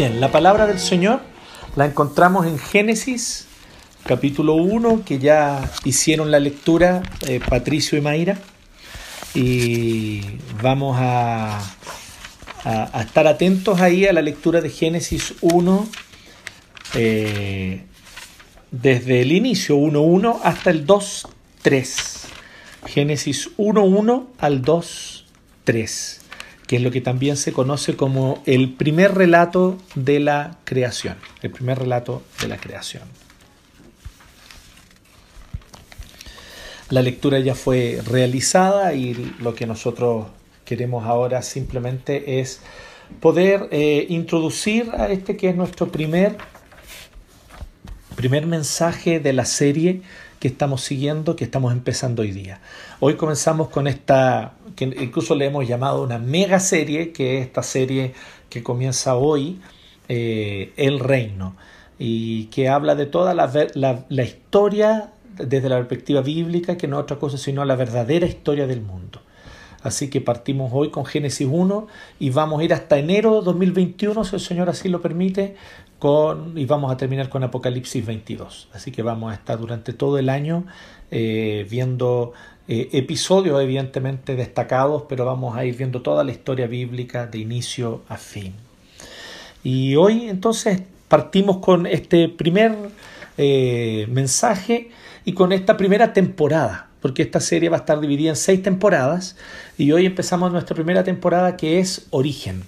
Bien, la palabra del Señor la encontramos en Génesis capítulo 1, que ya hicieron la lectura eh, Patricio y Mayra. Y vamos a, a, estar atentos ahí a la lectura de Génesis 1, eh, desde el inicio 1.1 hasta el 2.3. Génesis 1.1 al 2.3 que es lo que también se conoce como el primer relato de la creación, el primer relato de la creación. La lectura ya fue realizada y lo que nosotros queremos ahora simplemente es poder eh, introducir a este que es nuestro primer, primer mensaje de la serie que estamos siguiendo, que estamos empezando hoy día. Hoy comenzamos con esta, que incluso le hemos llamado una mega serie, que es esta serie que comienza hoy, eh, El Reino, y que habla de toda la, la, historia desde la perspectiva bíblica, que no es otra cosa sino la verdadera historia del mundo. Así que partimos hoy con Génesis 1 y vamos a ir hasta enero 2021, si el Señor así lo permite, y vamos a terminar con Apocalipsis 22. Así que vamos a estar durante todo el año eh, viendo eh, episodios evidentemente destacados, pero vamos a ir viendo toda la historia bíblica de inicio a fin. Y hoy entonces partimos con este primer eh, mensaje y con esta primera temporada, porque esta serie va a estar dividida en seis temporadas y hoy empezamos nuestra primera temporada que es Origen.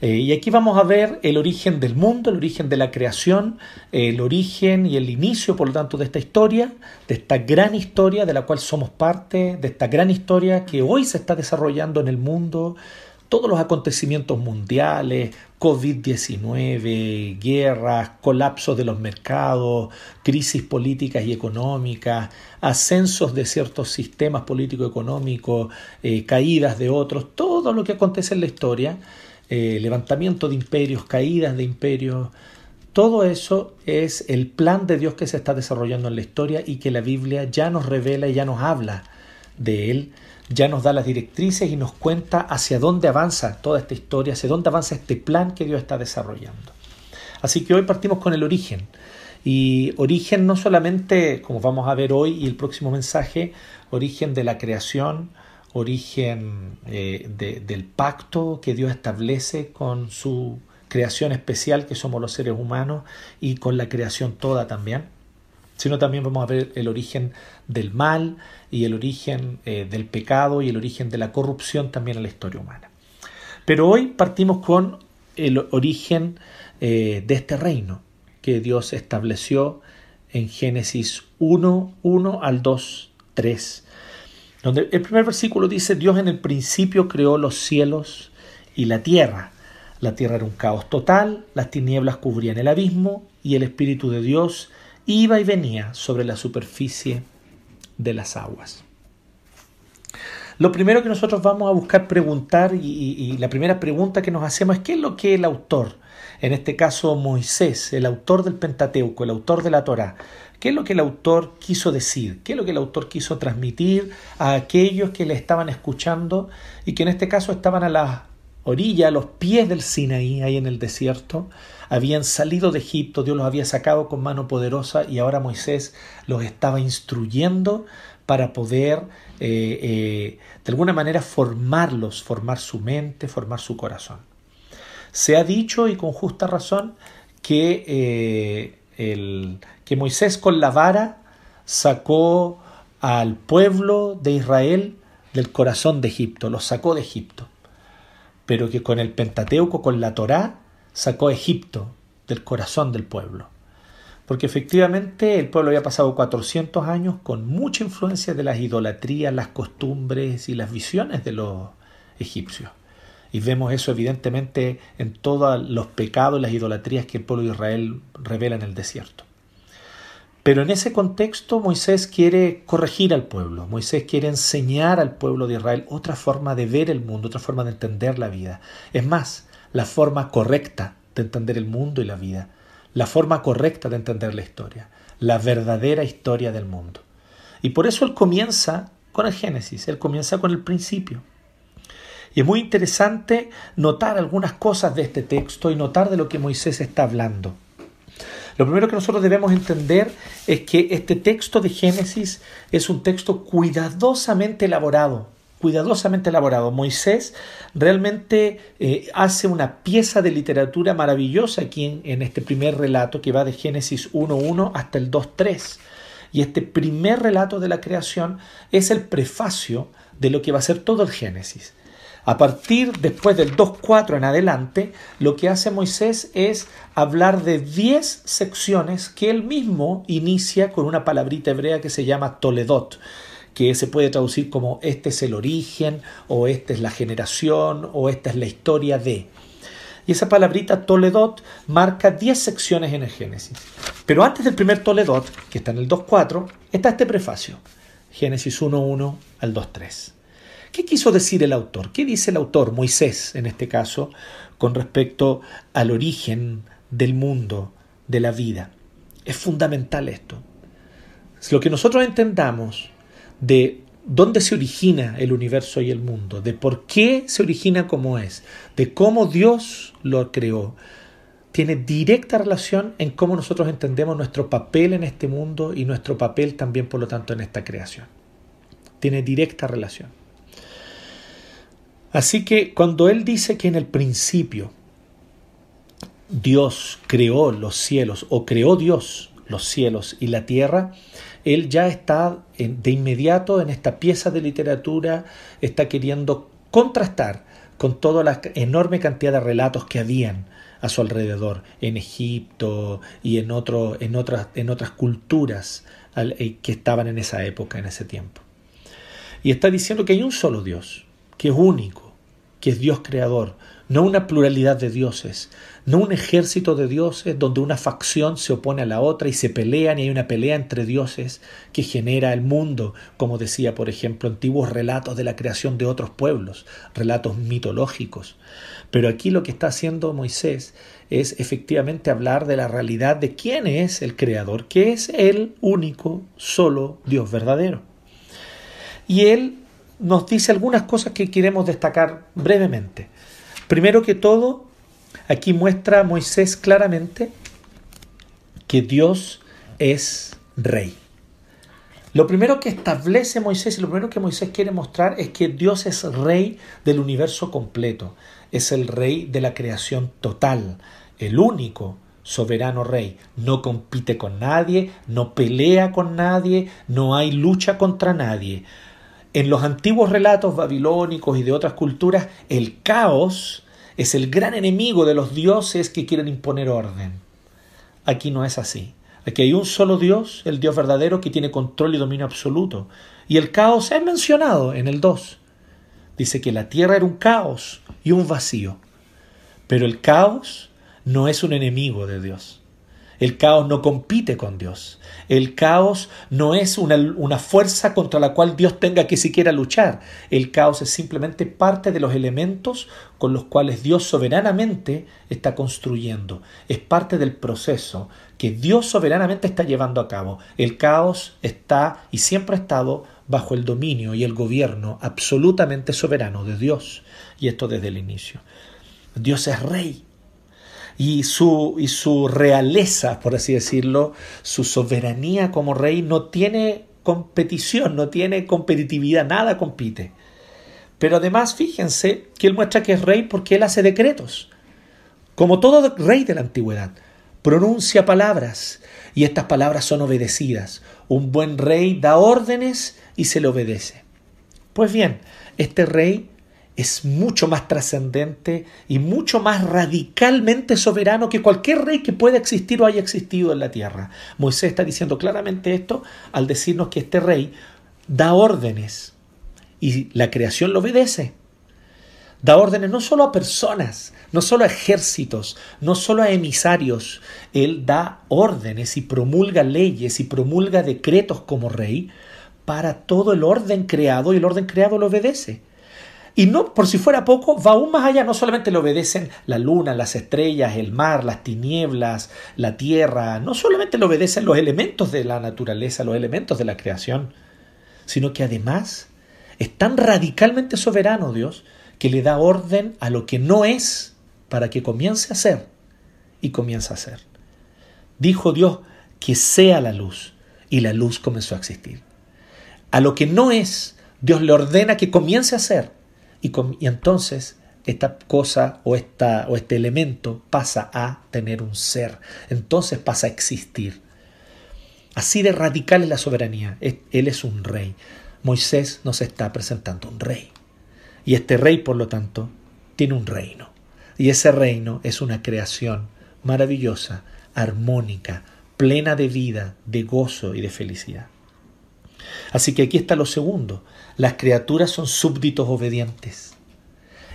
Eh, y aquí vamos a ver el origen del mundo, el origen de la creación, el origen y el inicio, por lo tanto, de esta historia, de esta gran historia de la cual somos parte, de esta gran historia que hoy se está desarrollando en el mundo, todos los acontecimientos mundiales, COVID-19, guerras, colapsos de los mercados, crisis políticas y económicas, ascensos de ciertos sistemas político-económicos, eh, caídas de otros, todo lo que acontece en la historia eh, levantamiento de imperios, caídas de imperios, todo eso es el plan de Dios que se está desarrollando en la historia y que la Biblia ya nos revela y ya nos habla de él, ya nos da las directrices y nos cuenta hacia dónde avanza toda esta historia, hacia dónde avanza este plan que Dios está desarrollando. Así que hoy partimos con el origen. Y origen no solamente, como vamos a ver hoy y el próximo mensaje, origen de la creación, origen eh, del pacto que Dios establece con su creación especial que somos los seres humanos y con la creación toda también, sino también vamos a ver el origen del mal y el origen eh, del pecado y el origen de la corrupción también en la historia humana. Pero hoy partimos con el origen eh, de este reino que Dios estableció en Génesis 1, 1 al 2, 3 donde el primer versículo dice, Dios en el principio creó los cielos y la tierra. La tierra era un caos total, las tinieblas cubrían el abismo y el Espíritu de Dios iba y venía sobre la superficie de las aguas. Lo primero que nosotros vamos a buscar preguntar y, y, la primera pregunta que nos hacemos es qué es lo que el autor, en este caso Moisés, el autor del Pentateuco, el autor de la Torá, ¿Qué es lo que el autor quiso decir? ¿Qué es lo que el autor quiso transmitir a aquellos que le estaban escuchando y que en este caso estaban a la orilla, a los pies del Sinaí, ahí en el desierto? Habían salido de Egipto, Dios los había sacado con mano poderosa y ahora Moisés los estaba instruyendo para poder eh, eh, de alguna manera formarlos, formar su mente, formar su corazón. Se ha dicho y con justa razón que eh, el, que Moisés con la vara sacó al pueblo de Israel del corazón de Egipto, los sacó de Egipto, pero que con el Pentateuco, con la Torá, sacó a Egipto del corazón del pueblo. Porque efectivamente el pueblo había pasado 400 años con mucha influencia de las idolatrías, las costumbres y las visiones de los egipcios. Y vemos eso evidentemente en todos los pecados y las idolatrías que el pueblo de Israel revela en el desierto. Pero en ese contexto Moisés quiere corregir al pueblo, Moisés quiere enseñar al pueblo de Israel otra forma de ver el mundo, otra forma de entender la vida. Es más, la forma correcta de entender el mundo y la vida, la forma correcta de entender la historia, la verdadera historia del mundo. Y por eso él comienza con el Génesis, él comienza con el principio. Y es muy interesante notar algunas cosas de este texto y notar de lo que Moisés está hablando. Lo primero que nosotros debemos entender es que este texto de Génesis es un texto cuidadosamente elaborado, cuidadosamente elaborado. Moisés realmente eh, hace una pieza de literatura maravillosa aquí en, en este primer relato que va de Génesis 1.1 hasta el 2.3. Y este primer relato de la creación es el prefacio de lo que va a ser todo el Génesis. A partir después del 2.4 en adelante, lo que hace Moisés es hablar de 10 secciones que él mismo inicia con una palabrita hebrea que se llama Toledot, que se puede traducir como este es el origen, o esta es la generación, o esta es la historia de. Y esa palabrita Toledot marca 10 secciones en el Génesis. Pero antes del primer Toledot, que está en el 2.4, está este prefacio, Génesis 1.1 al 2.3. ¿Qué quiso decir el autor? ¿Qué dice el autor, Moisés en este caso, con respecto al origen del mundo, de la vida? Es fundamental esto. Lo que nosotros entendamos de dónde se origina el universo y el mundo, de por qué se origina como es, de cómo Dios lo creó, tiene directa relación en cómo nosotros entendemos nuestro papel en este mundo y nuestro papel también, por lo tanto, en esta creación. Tiene directa relación. Así que cuando Él dice que en el principio Dios creó los cielos o creó Dios los cielos y la tierra, Él ya está de inmediato en esta pieza de literatura, está queriendo contrastar con toda la enorme cantidad de relatos que habían a su alrededor en Egipto y en, otro, en, otras, en otras culturas eh, que estaban en esa época, en ese tiempo. Y está diciendo que hay un solo Dios, que es único, que es Dios creador, no una pluralidad de dioses, no un ejército de dioses donde una facción se opone a la otra y se pelean y hay una pelea entre dioses que genera el mundo, como decía, por ejemplo, antiguos relatos de la creación de otros pueblos, relatos mitológicos. Pero aquí lo que está haciendo Moisés es efectivamente hablar de la realidad de quién es el creador, que es el único, solo Dios verdadero. Y él nos dice algunas cosas que queremos destacar brevemente. Primero que todo, aquí muestra Moisés claramente que Dios es rey. Lo primero que establece Moisés y lo primero que Moisés quiere mostrar es que Dios es rey del universo completo, es el rey de la creación total, el único soberano rey. No compite con nadie, no pelea con nadie, no hay lucha contra nadie. En los antiguos relatos babilónicos y de otras culturas, el caos es el gran enemigo de los dioses que quieren imponer orden. Aquí no es así. Aquí hay un solo Dios, el Dios verdadero, que tiene control y dominio absoluto. Y el caos es mencionado en el 2. Dice que la tierra era un caos y un vacío. Pero el caos no es un enemigo de Dios. El caos no compite con Dios. El caos no es una, una, fuerza contra la cual Dios tenga que siquiera luchar. El caos es simplemente parte de los elementos con los cuales Dios soberanamente está construyendo. Es parte del proceso que Dios soberanamente está llevando a cabo. El caos está y siempre ha estado bajo el dominio y el gobierno absolutamente soberano de Dios. Y esto desde el inicio. Dios es rey y su, y su realeza, por así decirlo, su soberanía como rey no tiene competición, no tiene competitividad, nada compite. Pero además fíjense que él muestra que es rey porque él hace decretos, como todo rey de la antigüedad. Pronuncia palabras y estas palabras son obedecidas. Un buen rey da órdenes y se le obedece. Pues bien, este rey es mucho más trascendente y mucho más radicalmente soberano que cualquier rey que pueda existir o haya existido en la tierra. Moisés está diciendo claramente esto al decirnos que este rey da órdenes y la creación lo obedece. Da órdenes no solo a personas, no solo a ejércitos, no solo a emisarios. Él da órdenes y promulga leyes y promulga decretos como rey para todo el orden creado y el orden creado lo obedece. Y no, por si fuera poco, va aún más allá. No solamente le obedecen la luna, las estrellas, el mar, las tinieblas, la tierra. No solamente le obedecen los elementos de la naturaleza, los elementos de la creación, sino que además es tan radicalmente soberano Dios que le da orden a lo que no es para que comience a ser y comienza a ser. Dijo Dios que sea la luz y la luz comenzó a existir. A lo que no es, Dios le ordena que comience a ser y, y entonces esta cosa o, esta, o este elemento pasa a tener un ser, entonces pasa a existir. Así de radical es la soberanía. Él es un rey. Moisés nos está presentando un rey. Y este rey, por lo tanto, tiene un reino. Y ese reino es una creación maravillosa, armónica, plena de vida, de gozo y de felicidad. Así que aquí está lo segundo. Las criaturas son súbditos obedientes.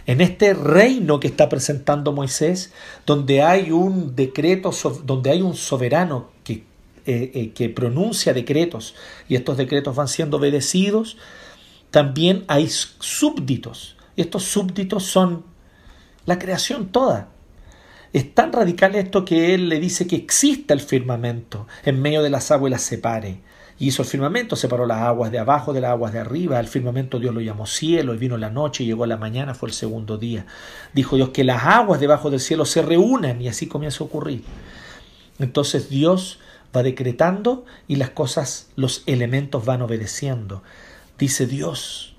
En este reino que está presentando Moisés, donde hay un decreto, donde hay un soberano que, eh, eh, que pronuncia decretos y estos decretos van siendo obedecidos, también hay súbditos. Y estos súbditos son la creación toda. Es tan radical esto que él le dice que exista el firmamento en medio de las aguas y las separe. Hizo el firmamento, separó las aguas de abajo de las aguas de arriba. El firmamento Dios lo llamó cielo y vino la noche y llegó la mañana, fue el segundo día. Dijo Dios que las aguas debajo del cielo se reúnan y así comienza a ocurrir. Entonces Dios va decretando y las cosas, los elementos van obedeciendo. Dice Dios,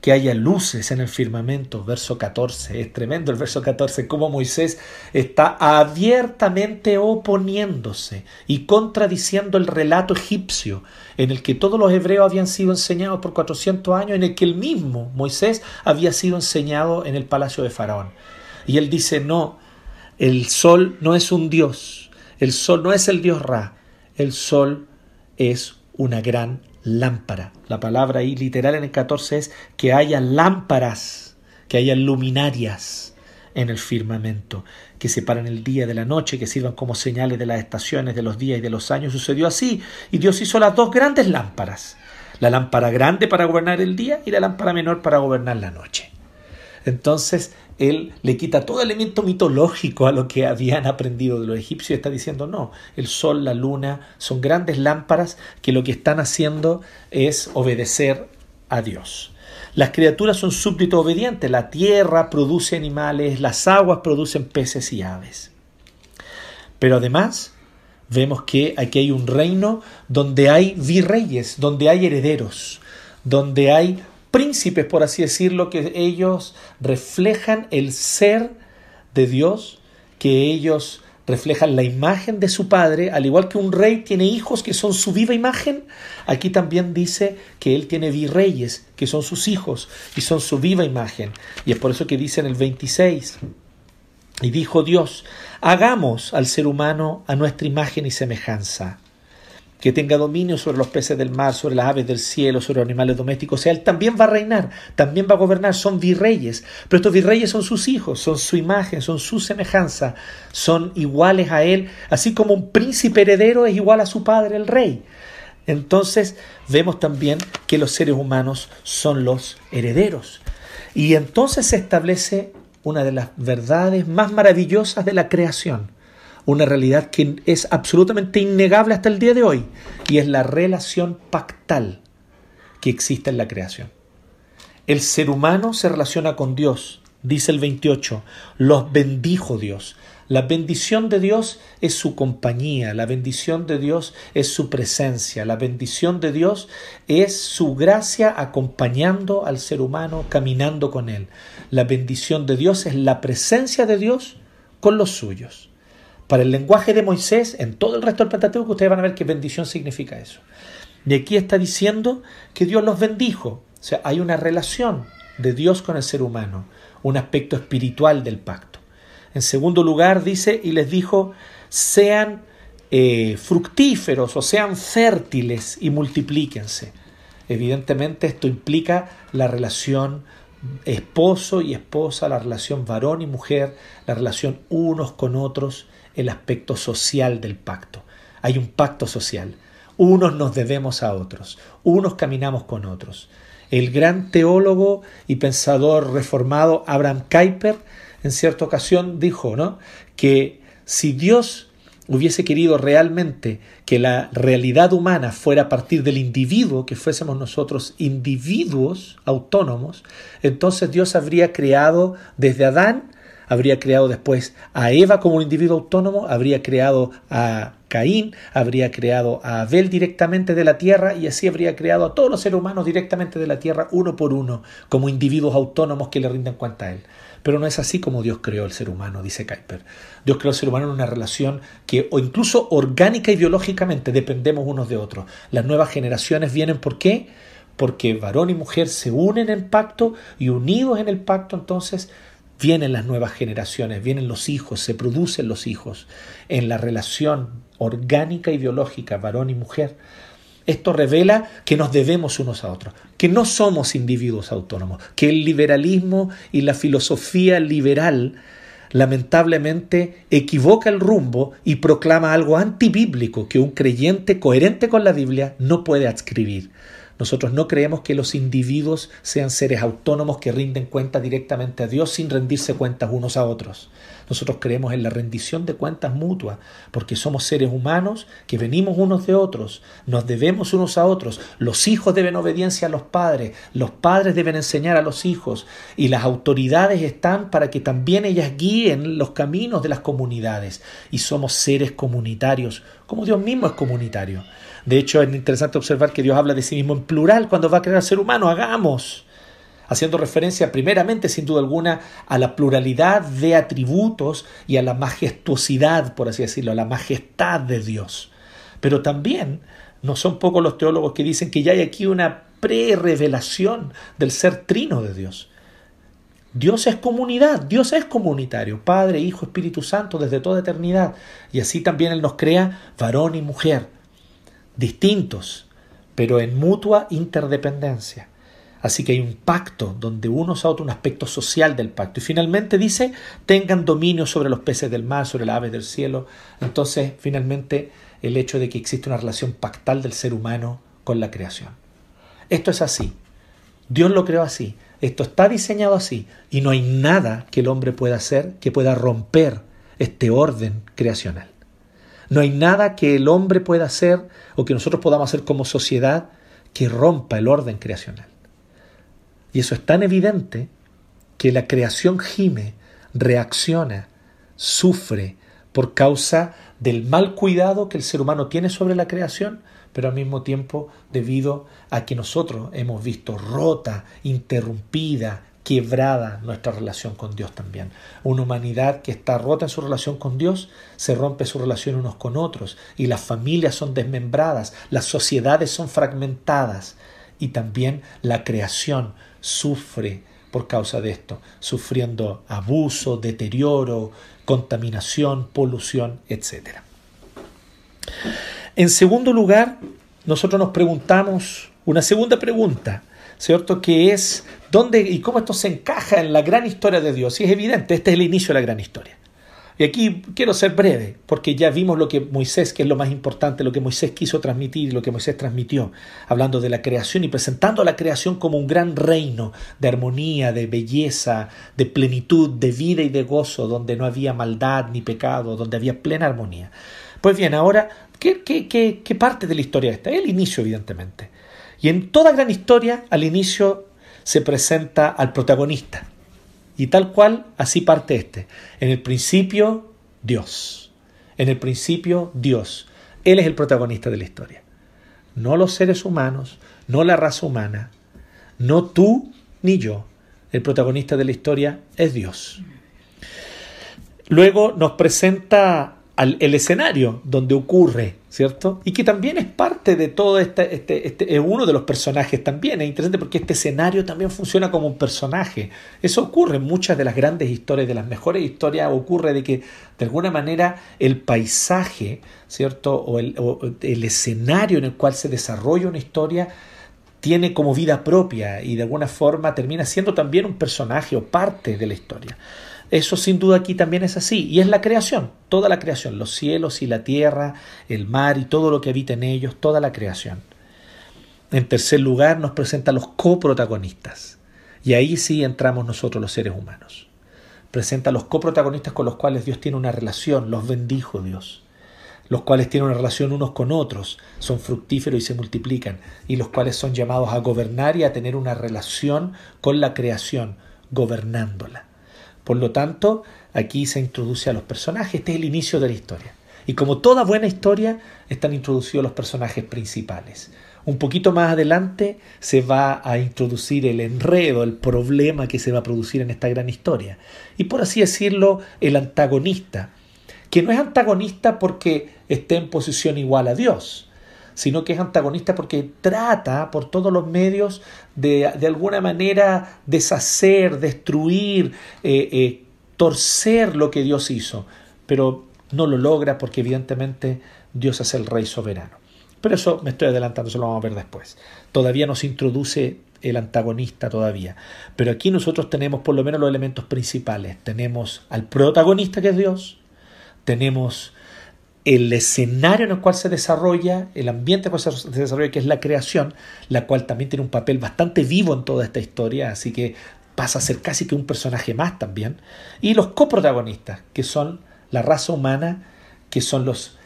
que haya luces en el firmamento, verso 14. Es tremendo el verso 14, como Moisés está abiertamente oponiéndose y contradiciendo el relato egipcio en el que todos los hebreos habían sido enseñados por 400 años, en el que el mismo Moisés había sido enseñado en el palacio de Faraón. Y él dice, no, el sol no es un dios, el sol no es el dios Ra, el sol es una gran lámpara. La palabra ahí literal en el 14 es que haya lámparas, que haya luminarias en el firmamento, que separan el día de la noche, que sirvan como señales de las estaciones, de los días y de los años. Sucedió así, y Dios hizo las dos grandes lámparas, la lámpara grande para gobernar el día y la lámpara menor para gobernar la noche. Entonces, él le quita todo elemento mitológico a lo que habían aprendido de los egipcios y está diciendo, no, el sol, la luna son grandes lámparas que lo que están haciendo es obedecer a Dios. Las criaturas son súbditos obedientes, la tierra produce animales, las aguas producen peces y aves. Pero además vemos que aquí hay un reino donde hay virreyes, donde hay herederos, donde hay príncipes, por así decirlo, que ellos reflejan el ser de Dios, que ellos reflejan la imagen de su padre, al igual que un rey tiene hijos que son su viva imagen, aquí también dice que él tiene virreyes, que son sus hijos y son su viva imagen. Y es por eso que dice en el 26, y dijo Dios, hagamos al ser humano a nuestra imagen y semejanza que tenga dominio sobre los peces del mar, sobre las aves del cielo, sobre los animales domésticos. O sea, él también va a reinar, también va a gobernar, son virreyes. Pero estos virreyes son sus hijos, son su imagen, son su semejanza, son iguales a él, así como un príncipe heredero es igual a su padre, el rey. Entonces vemos también que los seres humanos son los herederos. Y entonces se establece una de las verdades más maravillosas de la creación una realidad que es absolutamente innegable hasta el día de hoy, y es la relación pactal que existe en la creación. El ser humano se relaciona con Dios, dice el 28, los bendijo Dios. La bendición de Dios es su compañía, la bendición de Dios es su presencia, la bendición de Dios es su gracia acompañando al ser humano, caminando con él. La bendición de Dios es la presencia de Dios con los suyos. Para el lenguaje de Moisés, en todo el resto del Pentateuco, ustedes van a ver qué bendición significa eso. Y aquí está diciendo que Dios los bendijo. O sea, hay una relación de Dios con el ser humano, un aspecto espiritual del pacto. En segundo lugar, dice, y les dijo, sean eh, fructíferos o sean fértiles y multiplíquense. Evidentemente esto implica la relación esposo y esposa, la relación varón y mujer, la relación unos con otros, el aspecto social del pacto. Hay un pacto social. Unos nos debemos a otros, unos caminamos con otros. El gran teólogo y pensador reformado Abraham Kuyper en cierta ocasión dijo ¿no? que si Dios hubiese querido realmente que la realidad humana fuera a partir del individuo, que fuésemos nosotros individuos autónomos, entonces Dios habría creado desde Adán, habría creado después a Eva como un individuo autónomo, habría creado a Caín, habría creado a Abel directamente de la tierra y así habría creado a todos los seres humanos directamente de la tierra uno por uno, como individuos autónomos que le rinden cuenta a Él. Pero no es así como Dios creó el ser humano, dice Kuiper. Dios creó el ser humano en una relación que, o incluso orgánica y biológicamente, dependemos unos de otros. Las nuevas generaciones vienen, ¿por qué? Porque varón y mujer se unen en pacto y unidos en el pacto, entonces vienen las nuevas generaciones, vienen los hijos, se producen los hijos en la relación orgánica y biológica, varón y mujer. Esto revela que nos debemos unos a otros, que no somos individuos autónomos, que el liberalismo y la filosofía liberal lamentablemente equivoca el rumbo y proclama algo antibíblico que un creyente coherente con la Biblia no puede adscribir. Nosotros no creemos que los individuos sean seres autónomos que rinden cuentas directamente a Dios sin rendirse cuentas unos a otros. Nosotros creemos en la rendición de cuentas mutua, porque somos seres humanos que venimos unos de otros, nos debemos unos a otros. Los hijos deben obediencia a los padres, los padres deben enseñar a los hijos, y las autoridades están para que también ellas guíen los caminos de las comunidades. Y somos seres comunitarios, como Dios mismo es comunitario. De hecho, es interesante observar que Dios habla de sí mismo en plural cuando va a crear al ser humano. Hagamos. Haciendo referencia primeramente, sin duda alguna, a la pluralidad de atributos y a la majestuosidad, por así decirlo, a la majestad de Dios. Pero también no son pocos los teólogos que dicen que ya hay aquí una pre-revelación del ser trino de Dios. Dios es comunidad, Dios es comunitario, Padre, Hijo, Espíritu Santo desde toda eternidad. Y así también Él nos crea varón y mujer distintos, pero en mutua interdependencia. Así que hay un pacto donde uno a otro un aspecto social del pacto. Y finalmente dice, tengan dominio sobre los peces del mar, sobre las aves del cielo. Entonces, finalmente, el hecho de que existe una relación pactal del ser humano con la creación. Esto es así. Dios lo creó así. Esto está diseñado así. Y no hay nada que el hombre pueda hacer que pueda romper este orden creacional. No hay nada que el hombre pueda hacer o que nosotros podamos hacer como sociedad que rompa el orden creacional. Y eso es tan evidente que la creación gime, reacciona, sufre por causa del mal cuidado que el ser humano tiene sobre la creación, pero al mismo tiempo debido a que nosotros hemos visto rota, interrumpida, quebrada nuestra relación con Dios también. Una humanidad que está rota en su relación con Dios, se rompe su relación unos con otros y las familias son desmembradas, las sociedades son fragmentadas y también la creación sufre por causa de esto, sufriendo abuso, deterioro, contaminación, polución, etc. En segundo lugar, nosotros nos preguntamos una segunda pregunta, ¿cierto? Que es ¿Dónde y cómo esto se encaja en la gran historia de Dios? Y es evidente, este es el inicio de la gran historia. Y aquí quiero ser breve, porque ya vimos lo que Moisés, que es lo más importante, lo que Moisés quiso transmitir, lo que Moisés transmitió, hablando de la creación y presentando la creación como un gran reino de armonía, de belleza, de plenitud, de vida y de gozo, donde no había maldad ni pecado, donde había plena armonía. Pues bien, ahora, ¿qué, qué, qué, qué parte de la historia está? El inicio, evidentemente. Y en toda gran historia, al inicio se presenta al protagonista. Y tal cual, así parte este. En el principio, Dios. En el principio, Dios. Él es el protagonista de la historia. No los seres humanos, no la raza humana, no tú ni yo. El protagonista de la historia es Dios. Luego nos presenta el escenario donde ocurre, ¿cierto? Y que también es parte de todo este, este, este, es uno de los personajes también. Es interesante porque este escenario también funciona como un personaje. Eso ocurre en muchas de las grandes historias, de las mejores historias, ocurre de que de alguna manera el paisaje, ¿cierto? O el, o el escenario en el cual se desarrolla una historia tiene como vida propia y de alguna forma termina siendo también un personaje o parte de la historia. Eso sin duda aquí también es así. Y es la creación, toda la creación, los cielos y la tierra, el mar y todo lo que habita en ellos, toda la creación. En tercer lugar nos presenta los coprotagonistas. Y ahí sí entramos nosotros los seres humanos. Presenta los coprotagonistas con los cuales Dios tiene una relación, los bendijo Dios. los cuales tienen una relación unos con otros, son fructíferos y se multiplican, y los cuales son llamados a gobernar y a tener una relación con la creación, gobernándola. Por lo tanto, aquí se introduce a los personajes, este es el inicio de la historia. Y como toda buena historia, están introducidos los personajes principales. Un poquito más adelante se va a introducir el enredo, el problema que se va a producir en esta gran historia. Y por así decirlo, el antagonista, que no es antagonista porque esté en posición igual a Dios, sino que es antagonista porque trata por todos los medios de, de alguna manera deshacer, destruir, eh, eh, torcer lo que Dios hizo, pero no lo logra porque evidentemente Dios es el rey soberano. Pero eso me estoy adelantando, eso lo vamos a ver después. Todavía no se introduce el antagonista todavía. Pero aquí nosotros tenemos por lo menos los elementos principales. Tenemos al protagonista que es Dios, tenemos el escenario en el cual se desarrolla, el ambiente en el cual se desarrolla, que es la creación, la cual también tiene un papel bastante vivo en toda esta historia, así que pasa a ser casi que un personaje más también. Y los coprotagonistas, que son la raza humana, que son los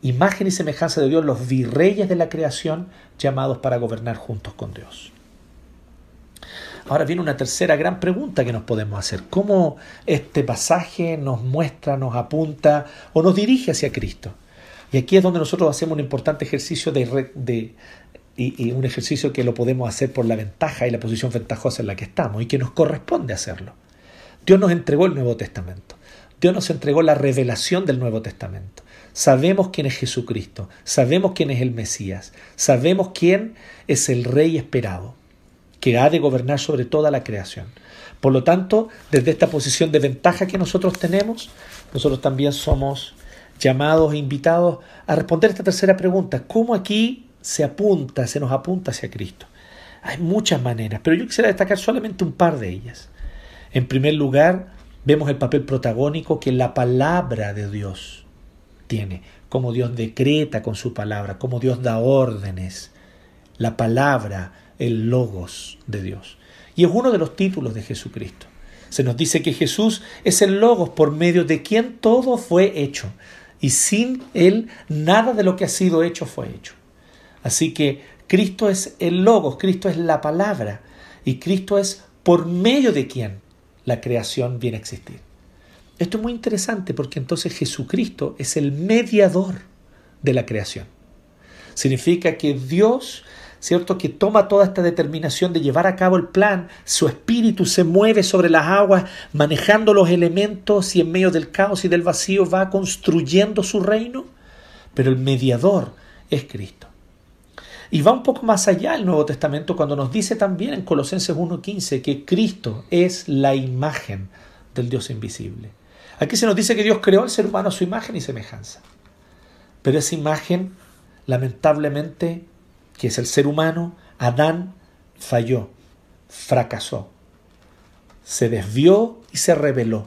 imagen y semejanza de Dios, los virreyes de la creación, llamados para gobernar juntos con Dios. Ahora viene una tercera gran pregunta que nos podemos hacer. ¿Cómo este pasaje nos muestra, nos apunta o nos dirige hacia Cristo? Y aquí es donde nosotros hacemos un importante ejercicio de, y, un ejercicio que lo podemos hacer por la ventaja y la posición ventajosa en la que estamos y que nos corresponde hacerlo. Dios nos entregó el Nuevo Testamento. Dios nos entregó la revelación del Nuevo Testamento. Sabemos quién es Jesucristo, sabemos quién es el Mesías, sabemos quién es el Rey esperado, que ha de gobernar sobre toda la creación. Por lo tanto, desde esta posición de ventaja que nosotros tenemos, nosotros también somos llamados e invitados a responder esta tercera pregunta. ¿Cómo aquí se apunta, se nos apunta hacia Cristo? Hay muchas maneras, pero yo quisiera destacar solamente un par de ellas. En primer lugar, vemos el papel protagónico que la palabra de Dios tiene, cómo Dios decreta con su palabra, cómo Dios da órdenes, la palabra, el logos de Dios. Y es uno de los títulos de Jesucristo. Se nos dice que Jesús es el logos por medio de quien todo fue hecho. Y sin Él nada de lo que ha sido hecho fue hecho. Así que Cristo es el logos, Cristo es la palabra. Y Cristo es por medio de quien la creación viene a existir. Esto es muy interesante porque entonces Jesucristo es el mediador de la creación. Significa que Dios, ¿cierto? Que toma toda esta determinación de llevar a cabo el plan, su espíritu se mueve sobre las aguas, manejando los elementos y en medio del caos y del vacío va construyendo su reino, pero el mediador es Cristo. Y va un poco más allá el Nuevo Testamento cuando nos dice también en Colosenses 1.15 que Cristo es la imagen del Dios invisible. Aquí se nos dice que Dios creó al ser humano a su imagen y semejanza. Pero esa imagen, lamentablemente, que es el ser humano, Adán falló, fracasó, se desvió y se rebeló.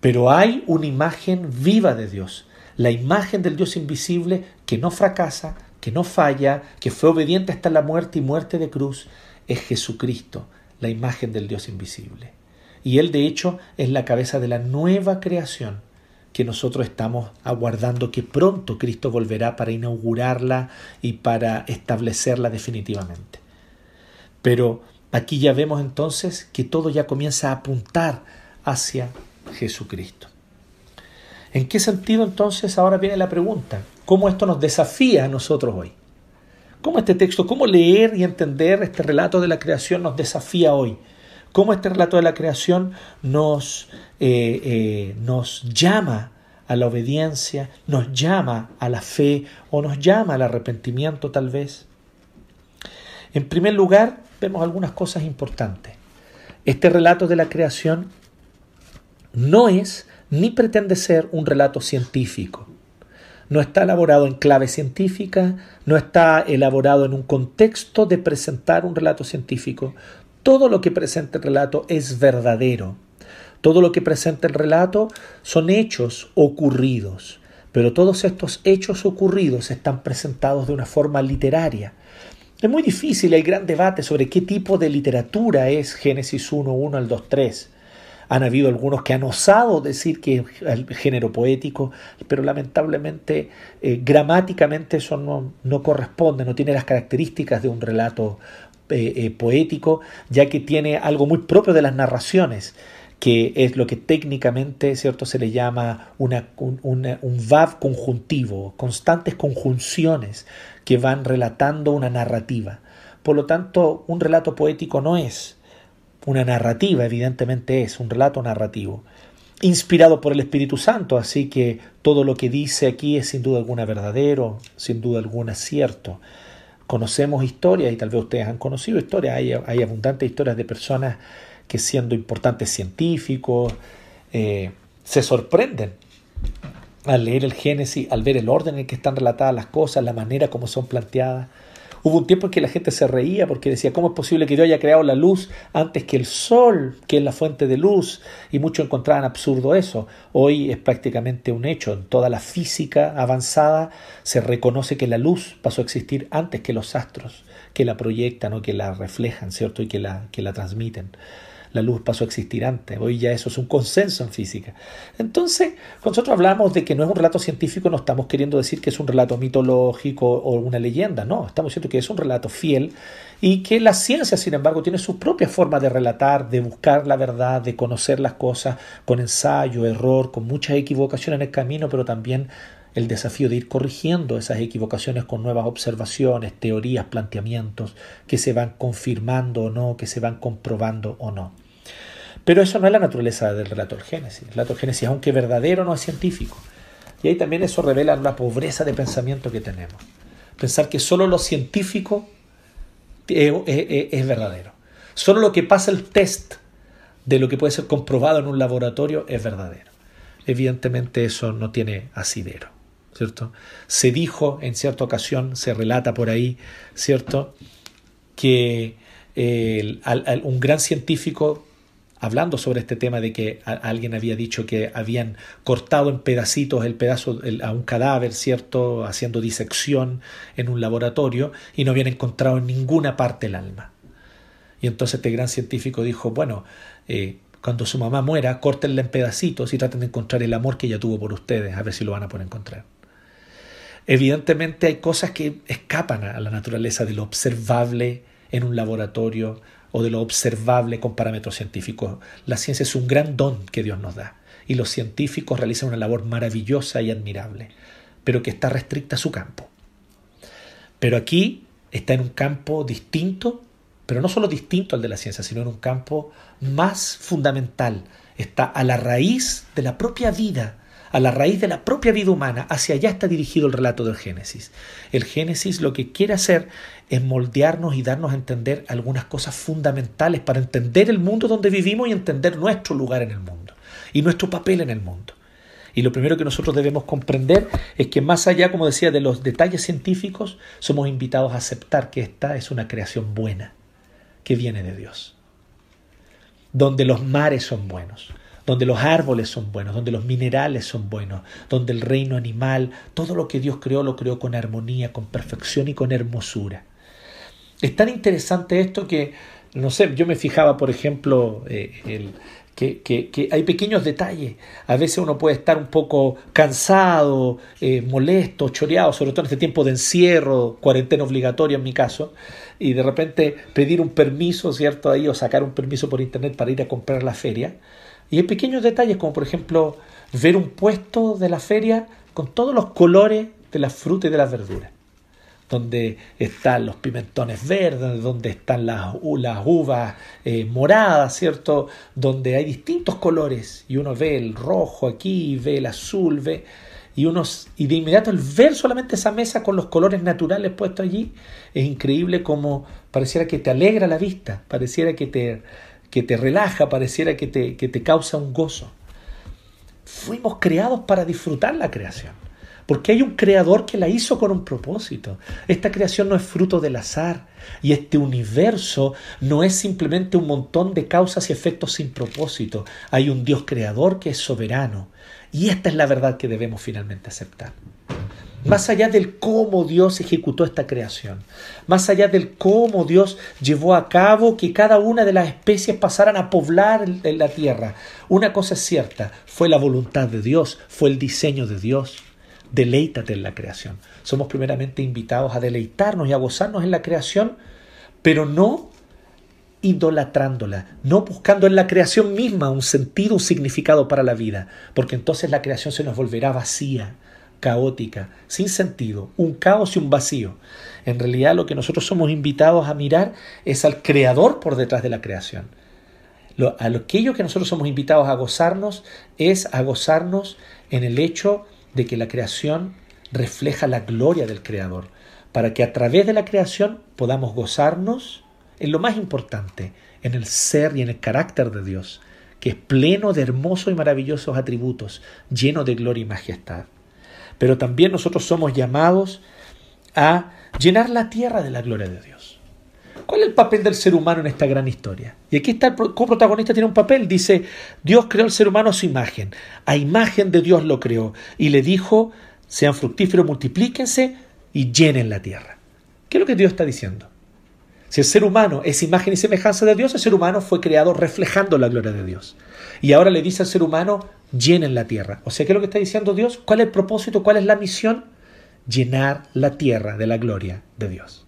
Pero hay una imagen viva de Dios, la imagen del Dios invisible que no fracasa, que no falla, que fue obediente hasta la muerte y muerte de cruz, es Jesucristo, la imagen del Dios invisible. Y Él de hecho es la cabeza de la nueva creación que nosotros estamos aguardando que pronto Cristo volverá para inaugurarla y para establecerla definitivamente. Pero aquí ya vemos entonces que todo ya comienza a apuntar hacia Jesucristo. ¿En qué sentido entonces ahora viene la pregunta? ¿Cómo esto nos desafía a nosotros hoy? ¿Cómo este texto, cómo leer y entender este relato de la creación nos desafía hoy? Cómo este relato de la creación nos, eh, eh, nos llama a la obediencia, nos llama a la fe o nos llama al arrepentimiento tal vez. En primer lugar, vemos algunas cosas importantes. Este relato de la creación no es ni pretende ser un relato científico. No está elaborado en clave científica, no está elaborado en un contexto de presentar un relato científico, todo lo que presenta el relato es verdadero. Todo lo que presenta el relato son hechos ocurridos, pero todos estos hechos ocurridos están presentados de una forma literaria. Es muy difícil, hay gran debate sobre qué tipo de literatura es Génesis 1, 1 al 2, 3. Han habido algunos que han osado decir que es el género poético, pero lamentablemente eh, gramáticamente eso no, no, corresponde, no tiene las características de un relato eh, eh, poético, ya que tiene algo muy propio de las narraciones que es lo que técnicamente ¿cierto? se le llama una, un, un VAV conjuntivo, constantes conjunciones que van relatando una narrativa. Por lo tanto, un relato poético no es una narrativa, evidentemente es un relato narrativo, inspirado por el Espíritu Santo, así que todo lo que dice aquí es sin duda alguna verdadero, sin duda alguna cierto. Conocemos historias, y tal vez ustedes han conocido historias, hay, abundantes historias de personas que siendo importantes científicos, eh, se sorprenden al leer el Génesis, al ver el orden en que están relatadas las cosas, la manera como son planteadas. Hubo un tiempo en que la gente se reía porque decía, ¿cómo es posible que Dios haya creado la luz antes que el sol, que es la fuente de luz? Y muchos encontraban absurdo eso. Hoy es prácticamente un hecho. En toda la física avanzada se reconoce que la luz pasó a existir antes que los astros, que la proyectan o que la reflejan, ¿cierto? Y que la, que la transmiten la luz pasó a existir antes. Hoy ya eso es un consenso en física. Entonces, cuando nosotros hablamos de que no es un relato científico, no estamos queriendo decir que es un relato mitológico o una leyenda, no, estamos diciendo que es un relato fiel y que la ciencia, sin embargo, tiene su propia forma de relatar, de buscar la verdad, de conocer las cosas con ensayo, error, con muchas equivocaciones en el camino, pero también el desafío de ir corrigiendo esas equivocaciones con nuevas observaciones, teorías, planteamientos que se van confirmando o no, que se van comprobando o no. Pero eso no es la naturaleza del relato del Génesis. El relato del Génesis, aunque verdadero, no es científico. Y ahí también eso revela la pobreza de pensamiento que tenemos. Pensar que solo lo científico es verdadero. Solo lo que pasa el test de lo que puede ser comprobado en un laboratorio es verdadero. Evidentemente eso no tiene asidero, ¿cierto? Se dijo en cierta ocasión, se relata por ahí, ¿cierto? Que un gran científico hablando sobre este tema de que alguien había dicho que habían cortado en pedacitos el pedazo a un cadáver, ¿cierto? Haciendo disección en un laboratorio y no habían encontrado en ninguna parte el alma. Y entonces este gran científico dijo, bueno, eh, cuando su mamá muera, córtenla en pedacitos y traten de encontrar el amor que ella tuvo por ustedes, a ver si lo van a poder encontrar. Evidentemente hay cosas que escapan a la naturaleza de lo observable en un laboratorio, o de lo observable con parámetros científicos. La ciencia es un gran don que Dios nos da y los científicos realizan una labor maravillosa y admirable, pero que está restricta a su campo. Pero aquí está en un campo distinto, pero no solo distinto al de la ciencia, sino en un campo más fundamental. Está a la raíz de la propia vida a la raíz de la propia vida humana, hacia allá está dirigido el relato del Génesis. El Génesis lo que quiere hacer es moldearnos y darnos a entender algunas cosas fundamentales para entender el mundo donde vivimos y entender nuestro lugar en el mundo y nuestro papel en el mundo. Y lo primero que nosotros debemos comprender es que más allá, como decía, de los detalles científicos, somos invitados a aceptar que esta es una creación buena, que viene de Dios. Donde los mares son buenos, donde los árboles son buenos, donde los minerales son buenos, donde el reino animal, todo lo que Dios creó lo creó con armonía, con perfección y con hermosura. Es tan interesante esto que, no sé, yo me fijaba, por ejemplo, eh, que, hay pequeños detalles. A veces uno puede estar un poco cansado, eh, molesto, choreado, sobre todo en este tiempo de encierro, cuarentena obligatoria en mi caso, y de repente pedir un permiso, ¿cierto? Ahí, o sacar un permiso por internet para ir a comprar la feria. Y hay pequeños detalles como por ejemplo ver un puesto de la feria con todos los colores de las frutas y de las verduras. Donde están los pimentones verdes, donde están las, uvas eh, moradas, ¿cierto? Donde hay distintos colores y uno ve el rojo aquí, ve el azul, ve... Y, unos, y de inmediato el ver solamente esa mesa con los colores naturales puestos allí, es increíble como pareciera que te alegra la vista, pareciera que te, que te relaja, pareciera que te, que te causa un gozo. Fuimos creados para disfrutar la creación, porque hay un creador que la hizo con un propósito. Esta creación no es fruto del azar y este universo no es simplemente un montón de causas y efectos sin propósito. Hay un Dios creador que es soberano y esta es la verdad que debemos finalmente aceptar. Más allá del cómo Dios ejecutó esta creación, más allá del cómo Dios llevó a cabo que cada una de las especies pasaran a poblar en la tierra. Una cosa es cierta, fue la voluntad de Dios, fue el diseño de Dios. Deleítate en la creación. Somos primeramente invitados a deleitarnos y a gozarnos en la creación, pero no idolatrándola, no buscando en la creación misma un sentido, un significado para la vida, porque entonces la creación se nos volverá vacía, caótica, sin sentido, un caos y un vacío. En realidad lo que nosotros somos invitados a mirar es al creador por detrás de la creación. Lo, a aquello que nosotros somos invitados a gozarnos es a gozarnos en el hecho de que la creación refleja la gloria del creador, para que a través de la creación podamos gozarnos en lo más importante, en el ser y en el carácter de Dios, que es pleno de hermosos y maravillosos atributos, lleno de gloria y majestad pero también nosotros somos llamados a llenar la tierra de la gloria de Dios. ¿Cuál es el papel del ser humano en esta gran historia? Y aquí está el coprotagonista, tiene un papel, dice, Dios creó al ser humano a su imagen, a imagen de Dios lo creó, y le dijo, sean fructíferos, multiplíquense y llenen la tierra. ¿Qué es lo que Dios está diciendo? Si el ser humano es imagen y semejanza de Dios, el ser humano fue creado reflejando la gloria de Dios. Y ahora le dice al ser humano, llenen la tierra. O sea, ¿qué es lo que está diciendo Dios? ¿Cuál es el propósito? ¿Cuál es la misión? Llenar la tierra de la gloria de Dios.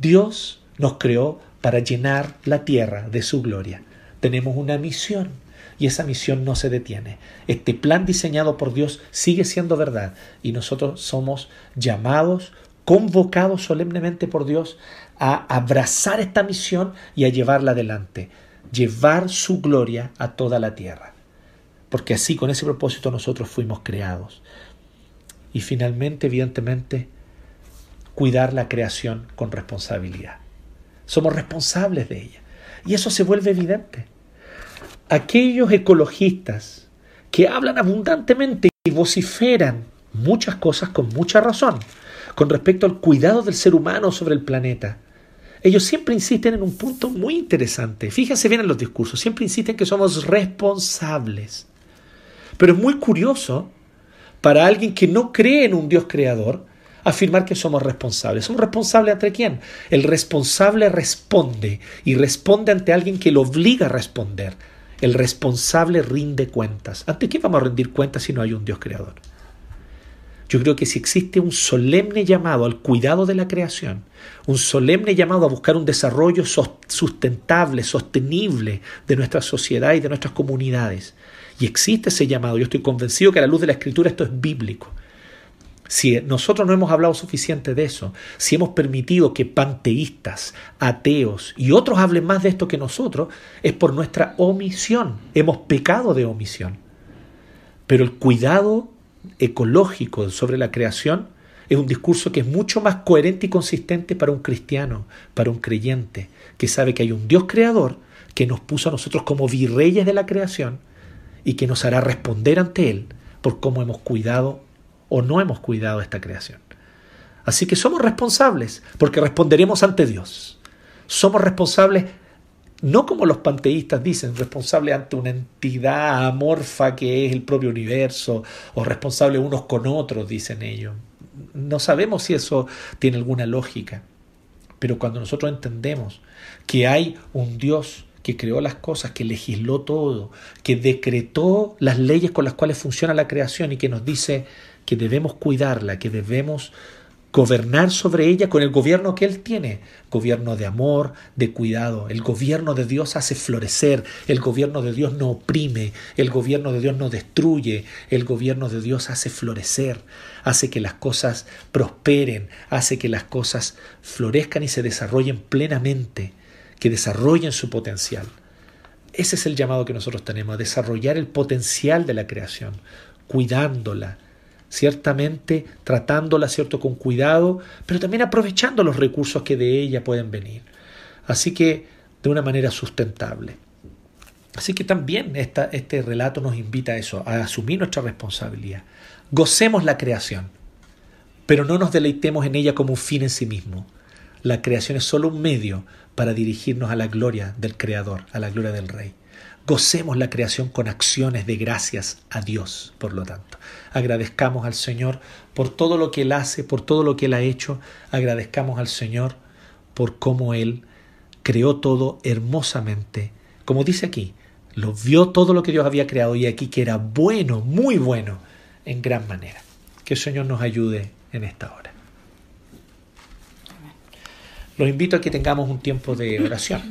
Dios nos creó para llenar la tierra de su gloria. Tenemos una misión y esa misión no se detiene. Este plan diseñado por Dios sigue siendo verdad y nosotros somos llamados, convocados solemnemente por Dios a abrazar esta misión y a llevarla adelante, llevar su gloria a toda la tierra porque así con ese propósito nosotros fuimos creados. Y finalmente, evidentemente, cuidar la creación con responsabilidad. Somos responsables de ella. Y eso se vuelve evidente. Aquellos ecologistas que hablan abundantemente y vociferan muchas cosas con mucha razón con respecto al cuidado del ser humano sobre el planeta, ellos siempre insisten en un punto muy interesante. Fíjense bien en los discursos, siempre insisten que somos responsables. Pero es muy curioso para alguien que no cree en un Dios creador afirmar que somos responsables. ¿Somos responsables ante quién? El responsable responde y responde ante alguien que lo obliga a responder. El responsable rinde cuentas. ¿Ante quién vamos a rendir cuentas si no hay un Dios creador? Yo creo que si existe un solemne llamado al cuidado de la creación, un solemne llamado a buscar un desarrollo sustentable, sostenible de nuestra sociedad y de nuestras comunidades, y existe ese llamado. Yo estoy convencido que a la luz de la escritura esto es bíblico. Si nosotros no hemos hablado suficiente de eso, si hemos permitido que panteístas, ateos y otros hablen más de esto que nosotros, es por nuestra omisión. Hemos pecado de omisión. Pero el cuidado ecológico sobre la creación es un discurso que es mucho más coherente y consistente para un cristiano, para un creyente, que sabe que hay un Dios creador que nos puso a nosotros como virreyes de la creación y que nos hará responder ante Él por cómo hemos cuidado o no hemos cuidado esta creación. Así que somos responsables porque responderemos ante Dios. Somos responsables no como los panteístas dicen, responsables ante una entidad amorfa que es el propio universo o responsables unos con otros, dicen ellos. No sabemos si eso tiene alguna lógica. Pero cuando nosotros entendemos que hay un Dios que creó las cosas, que legisló todo, que decretó las leyes con las cuales funciona la creación y que nos dice que debemos cuidarla, que debemos gobernar sobre ella con el gobierno que Él tiene, gobierno de amor, de cuidado. El gobierno de Dios hace florecer, el gobierno de Dios no oprime, el gobierno de Dios no destruye, el gobierno de Dios hace florecer, hace que las cosas prosperen, hace que las cosas florezcan y se desarrollen plenamente que desarrollen su potencial. Ese es el llamado que nosotros tenemos, a desarrollar el potencial de la creación, cuidándola, ciertamente tratándola cierto con cuidado, pero también aprovechando los recursos que de ella pueden venir. Así que de una manera sustentable. Así que también esta, este relato nos invita a eso, a asumir nuestra responsabilidad. Gocemos la creación, pero no nos deleitemos en ella como un fin en sí mismo. La creación es solo un medio para dirigirnos a la gloria del Creador, a la gloria del Rey. Gocemos la creación con acciones de gracias a Dios, por lo tanto. Agradezcamos al Señor por todo lo que Él hace, por todo lo que Él ha hecho. Agradezcamos al Señor por cómo Él creó todo hermosamente. Como dice aquí, lo vio todo lo que Dios había creado y aquí que era bueno, muy bueno, en gran manera. Que el Señor nos ayude en esta hora. Los invito a que tengamos un tiempo de oración.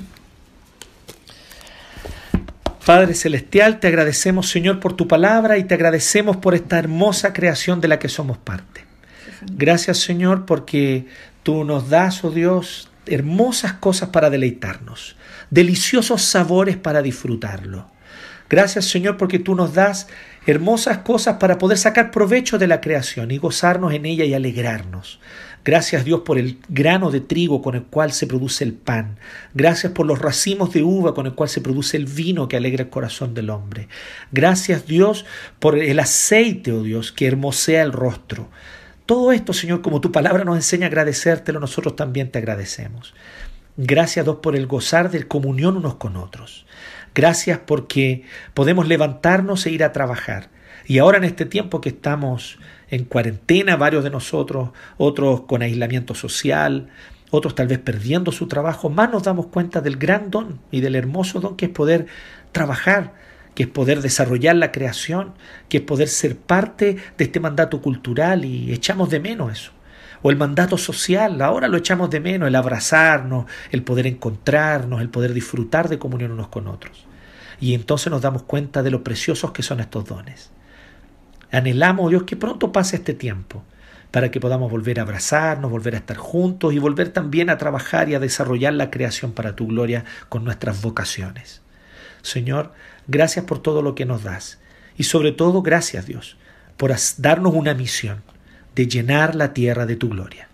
Padre Celestial, te agradecemos Señor por tu palabra y te agradecemos por esta hermosa creación de la que somos parte. Gracias Señor porque tú nos das, oh Dios, hermosas cosas para deleitarnos, deliciosos sabores para disfrutarlo. Gracias Señor porque tú nos das hermosas cosas para poder sacar provecho de la creación y gozarnos en ella y alegrarnos. Gracias Dios por el grano de trigo con el cual se produce el pan. Gracias por los racimos de uva con el cual se produce el vino que alegra el corazón del hombre. Gracias Dios por el aceite, oh Dios, que hermosea el rostro. Todo esto, Señor, como tu palabra nos enseña a agradecértelo, nosotros también te agradecemos. Gracias Dios por el gozar de comunión unos con otros. Gracias porque podemos levantarnos e ir a trabajar. Y ahora en este tiempo que estamos en cuarentena, varios de nosotros, otros con aislamiento social, otros tal vez perdiendo su trabajo, más nos damos cuenta del gran don y del hermoso don que es poder trabajar, que es poder desarrollar la creación, que es poder ser parte de este mandato cultural y echamos de menos eso. O el mandato social, ahora lo echamos de menos, el abrazarnos, el poder encontrarnos, el poder disfrutar de comunión unos con otros. Y entonces nos damos cuenta de lo preciosos que son estos dones. Anhelamos, Dios, que pronto pase este tiempo para que podamos volver a abrazarnos, volver a estar juntos y volver también a trabajar y a desarrollar la creación para tu gloria con nuestras vocaciones. Señor, gracias por todo lo que nos das y sobre todo gracias Dios por darnos una misión de llenar la tierra de tu gloria.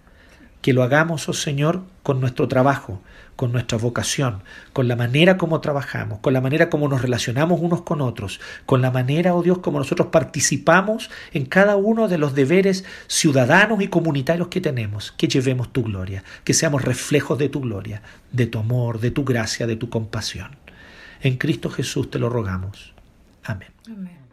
Que lo hagamos, oh Señor, con nuestro trabajo, con nuestra vocación, con la manera como trabajamos, con la manera como nos relacionamos unos con otros, con la manera, oh Dios, como nosotros participamos en cada uno de los deberes ciudadanos y comunitarios que tenemos, que llevemos tu gloria, que seamos reflejos de tu gloria, de tu amor, de tu gracia, de tu compasión. En Cristo Jesús te lo rogamos. Amén. Amén.